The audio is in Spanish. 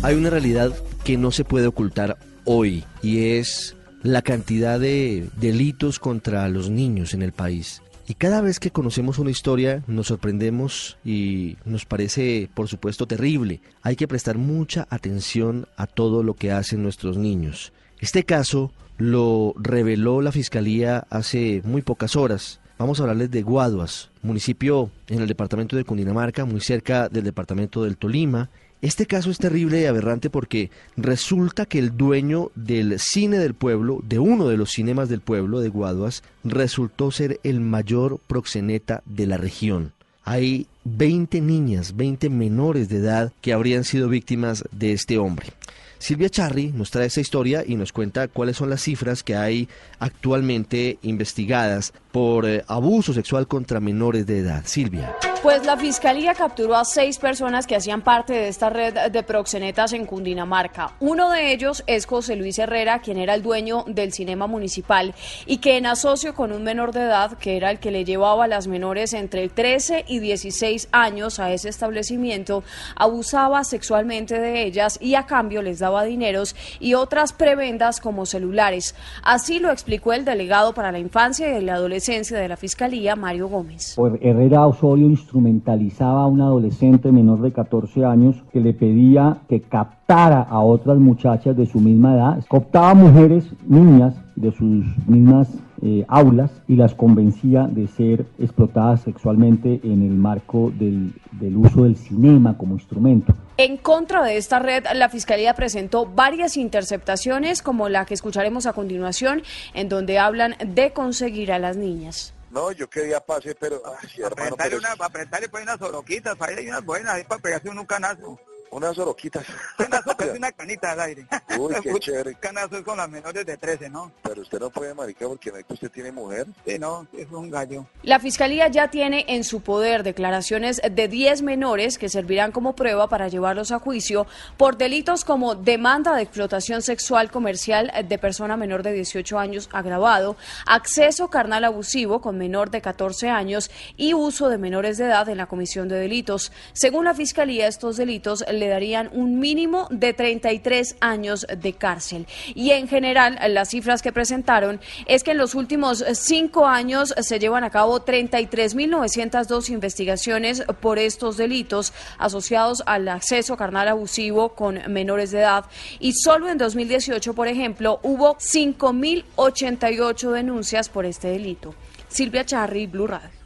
Hay una realidad que no se puede ocultar hoy y es la cantidad de delitos contra los niños en el país. Y cada vez que conocemos una historia nos sorprendemos y nos parece, por supuesto, terrible. Hay que prestar mucha atención a todo lo que hacen nuestros niños. Este caso lo reveló la Fiscalía hace muy pocas horas. Vamos a hablarles de Guaduas, municipio en el departamento de Cundinamarca, muy cerca del departamento del Tolima, este caso es terrible y aberrante porque resulta que el dueño del cine del pueblo, de uno de los cinemas del pueblo de Guaduas, resultó ser el mayor proxeneta de la región. Hay 20 niñas, 20 menores de edad que habrían sido víctimas de este hombre. Silvia Charri nos trae esa historia y nos cuenta cuáles son las cifras que hay actualmente investigadas por eh, abuso sexual contra menores de edad. Silvia. Pues la fiscalía capturó a seis personas que hacían parte de esta red de proxenetas en Cundinamarca. Uno de ellos es José Luis Herrera, quien era el dueño del cinema municipal y que en asocio con un menor de edad, que era el que le llevaba a las menores entre 13 y 16 años a ese establecimiento, abusaba sexualmente de ellas y a cambio les daba dineros y otras prebendas como celulares. Así lo explicó el delegado para la infancia y la adolescencia de la fiscalía, Mario Gómez. Herrera Osorio instrumentalizaba a un adolescente menor de 14 años que le pedía que captara a otras muchachas de su misma edad, cooptaba mujeres, niñas de sus mismas eh, aulas y las convencía de ser explotadas sexualmente en el marco del, del uso del cinema como instrumento. En contra de esta red, la Fiscalía presentó varias interceptaciones, como la que escucharemos a continuación, en donde hablan de conseguir a las niñas. No, yo quería pase, pero... Ay, hermano, pero... Una, apretarle pues unas oroquitas, ahí hay unas buenas, ahí para pegarse un canazo. Unas oroquitas. Una canita al aire. Uy, qué chévere. Canazo es con las menores de 13, ¿no? Pero usted no puede, marica, porque no es que usted tiene mujer. Sí, no, es un gallo. La Fiscalía ya tiene en su poder declaraciones de 10 menores que servirán como prueba para llevarlos a juicio por delitos como demanda de explotación sexual comercial de persona menor de 18 años agravado, acceso carnal abusivo con menor de 14 años y uso de menores de edad en la comisión de delitos. Según la Fiscalía, estos delitos le darían un mínimo de 33 años de cárcel. Y en general, las cifras que presentaron es que en los últimos cinco años se llevan a cabo 33.902 investigaciones por estos delitos asociados al acceso carnal abusivo con menores de edad. Y solo en 2018, por ejemplo, hubo 5.088 denuncias por este delito. Silvia Charri, Blue Radio.